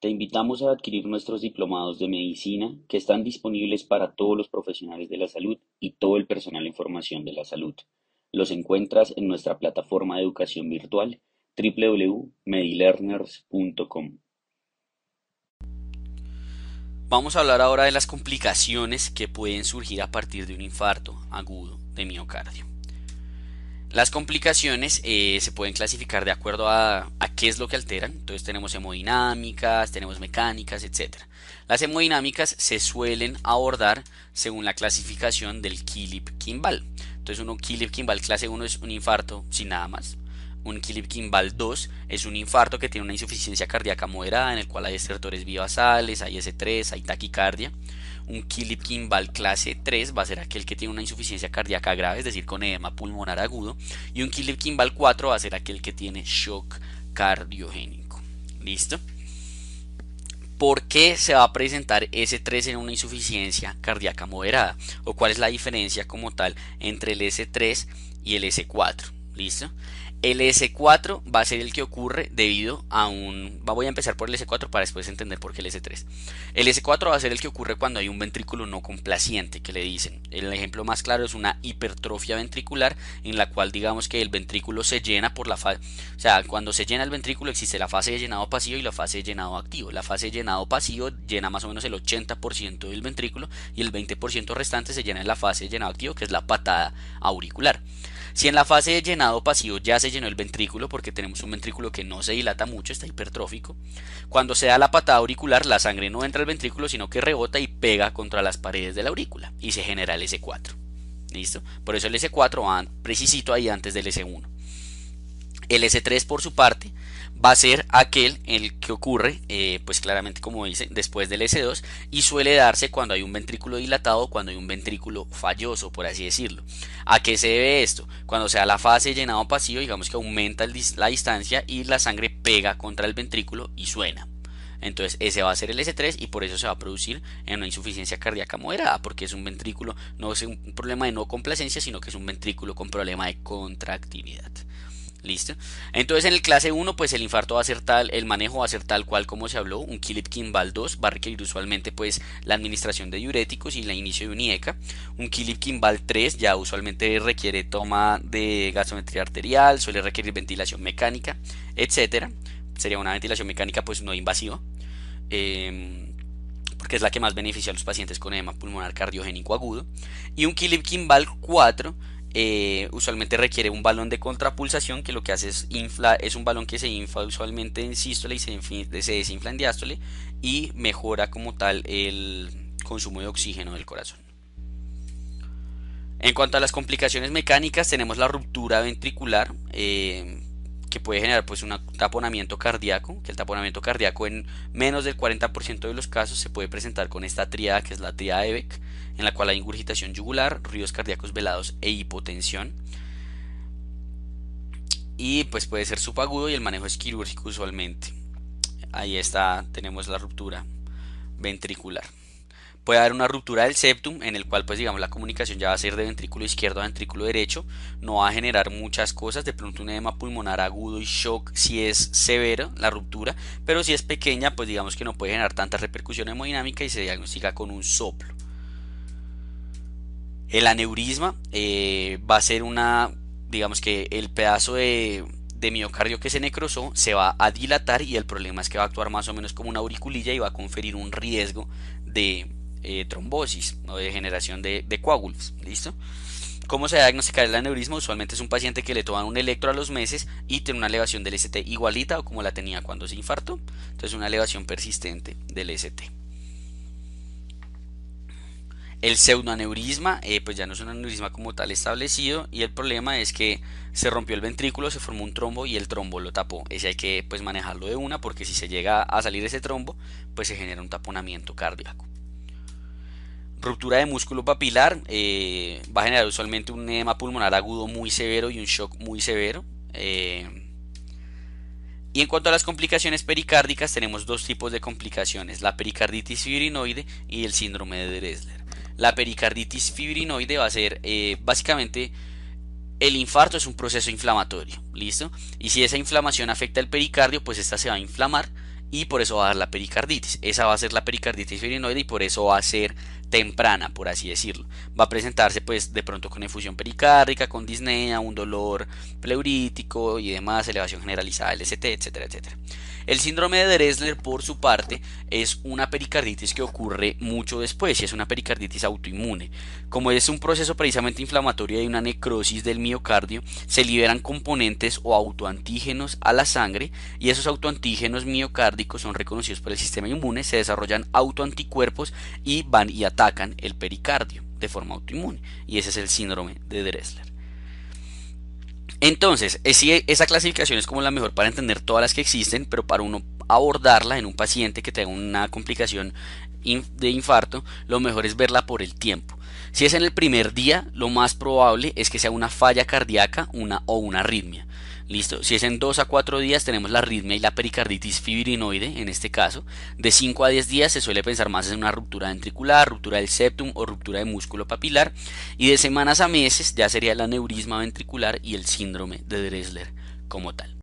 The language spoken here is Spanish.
Te invitamos a adquirir nuestros diplomados de medicina que están disponibles para todos los profesionales de la salud y todo el personal en formación de la salud. Los encuentras en nuestra plataforma de educación virtual www.medilearners.com. Vamos a hablar ahora de las complicaciones que pueden surgir a partir de un infarto agudo de miocardio. Las complicaciones eh, se pueden clasificar de acuerdo a, qué es lo que alteran. Entonces tenemos hemodinámicas, tenemos mecánicas, etc. Las hemodinámicas se suelen abordar según la clasificación del Killip-Kimball. Entonces un Killip-Kimball clase 1 es un infarto sin nada más. Un Killip-Kimball 2 es un infarto que tiene una insuficiencia cardíaca moderada en el cual hay estertores bivasales, hay S3, hay taquicardia. Un Killip Kimball clase 3 va a ser aquel que tiene una insuficiencia cardíaca grave, es decir, con edema pulmonar agudo. Y un Killip Kimball 4 va a ser aquel que tiene shock cardiogénico. ¿Listo? ¿Por qué se va a presentar S3 en una insuficiencia cardíaca moderada? ¿O cuál es la diferencia como tal entre el S3 y el S4? ¿Listo? El S4 va a ser el que ocurre debido a un... Voy a empezar por el S4 para después entender por qué el S3. El S4 va a ser el que ocurre cuando hay un ventrículo no complaciente, que le dicen. El ejemplo más claro es una hipertrofia ventricular en la cual digamos que el ventrículo se llena por la fase... O sea, cuando se llena el ventrículo existe la fase de llenado pasivo y la fase de llenado activo. La fase de llenado pasivo llena más o menos el 80% del ventrículo y el 20% restante se llena en la fase de llenado activo, que es la patada auricular. Si en la fase de llenado pasivo ya se llenó el ventrículo, porque tenemos un ventrículo que no se dilata mucho, está hipertrófico, cuando se da la patada auricular, la sangre no entra al ventrículo, sino que rebota y pega contra las paredes de la aurícula y se genera el S4. ¿Listo? Por eso el S4 va precisito ahí antes del S1. El S3 por su parte va a ser aquel el que ocurre, eh, pues claramente como dice, después del S2 y suele darse cuando hay un ventrículo dilatado, cuando hay un ventrículo falloso, por así decirlo. ¿A qué se debe esto? Cuando se da la fase llenado pasivo, digamos que aumenta la distancia y la sangre pega contra el ventrículo y suena. Entonces ese va a ser el S3 y por eso se va a producir en una insuficiencia cardíaca moderada, porque es un ventrículo, no es un problema de no complacencia, sino que es un ventrículo con problema de contractividad. ¿Listo? Entonces en el clase 1 pues el infarto va a ser tal, el manejo va a ser tal cual como se habló, un Killip Kimball 2 va a requerir usualmente pues la administración de diuréticos y la inicio de un IECA, un Killip Kimball 3 ya usualmente requiere toma de gasometría arterial, suele requerir ventilación mecánica, etcétera, sería una ventilación mecánica pues no invasiva, em, porque es la que más beneficia a los pacientes con edema pulmonar cardiogénico agudo, y un Killip Kimball 4 eh, usualmente requiere un balón de contrapulsación que lo que hace es infla, es un balón que se infla usualmente en sístole y se, se desinfla en diástole y mejora como tal el consumo de oxígeno del corazón. En cuanto a las complicaciones mecánicas, tenemos la ruptura ventricular, eh, que puede generar pues un taponamiento cardíaco, que el taponamiento cardíaco en menos del 40% de los casos se puede presentar con esta triada que es la triada de Beck, en la cual hay ingurgitación yugular, ruidos cardíacos velados e hipotensión. Y pues puede ser subagudo y el manejo es quirúrgico usualmente. Ahí está, tenemos la ruptura ventricular puede haber una ruptura del septum en el cual pues digamos la comunicación ya va a ser de ventrículo izquierdo a ventrículo derecho no va a generar muchas cosas de pronto un edema pulmonar agudo y shock si es severo la ruptura pero si es pequeña pues digamos que no puede generar tanta repercusión hemodinámica y se diagnostica con un soplo. El aneurisma eh, va a ser una digamos que el pedazo de de miocardio que se necrosó se va a dilatar y el problema es que va a actuar más o menos como una auriculilla y va a conferir un riesgo de eh, trombosis o de generación de, coágulos. ¿Listo? ¿Cómo se diagnostica el aneurisma? Usualmente es un paciente que le toman un electro a los meses y tiene una elevación del ST igualita o como la tenía cuando se infartó. Entonces una elevación persistente del ST. El pseudoaneurisma, eh, pues ya no es un aneurisma como tal establecido y el problema es que se rompió el ventrículo, se formó un trombo y el trombo lo tapó. Ese hay que pues manejarlo de una porque si se llega a salir ese trombo, pues se genera un taponamiento cardíaco. Ruptura de músculo papilar eh, va a generar usualmente un edema pulmonar agudo muy severo y un shock muy severo. Eh, y en cuanto a las complicaciones pericárdicas, tenemos dos tipos de complicaciones, la pericarditis fibrinoide y el síndrome de Dressler. La pericarditis fibrinoide va a ser eh, básicamente el infarto es un proceso inflamatorio, ¿listo? Y si esa inflamación afecta el pericardio, pues esta se va a inflamar y por eso va a dar la pericarditis. Esa va a ser la pericarditis fibrinoide y por eso va a ser temprana, por así decirlo. Va a presentarse pues de pronto con efusión pericárdica, con disnea, un dolor pleurítico y demás, elevación generalizada del ST, etcétera, etcétera. El síndrome de Dressler, por su parte, es una pericarditis que ocurre mucho después y es una pericarditis autoinmune. Como es un proceso precisamente inflamatorio y una necrosis del miocardio, se liberan componentes o autoantígenos a la sangre y esos autoantígenos son reconocidos por el sistema inmune, se desarrollan autoanticuerpos y van y atacan el pericardio de forma autoinmune. Y ese es el síndrome de Dressler. Entonces, esa clasificación es como la mejor para entender todas las que existen, pero para uno abordarla en un paciente que tenga una complicación de infarto, lo mejor es verla por el tiempo. Si es en el primer día, lo más probable es que sea una falla cardíaca una, o una arritmia. Listo, si es en 2 a 4 días tenemos la arritmia y la pericarditis fibrinoide en este caso. De 5 a 10 días se suele pensar más en una ruptura ventricular, ruptura del septum o ruptura de músculo papilar. Y de semanas a meses ya sería el aneurisma ventricular y el síndrome de Dressler como tal.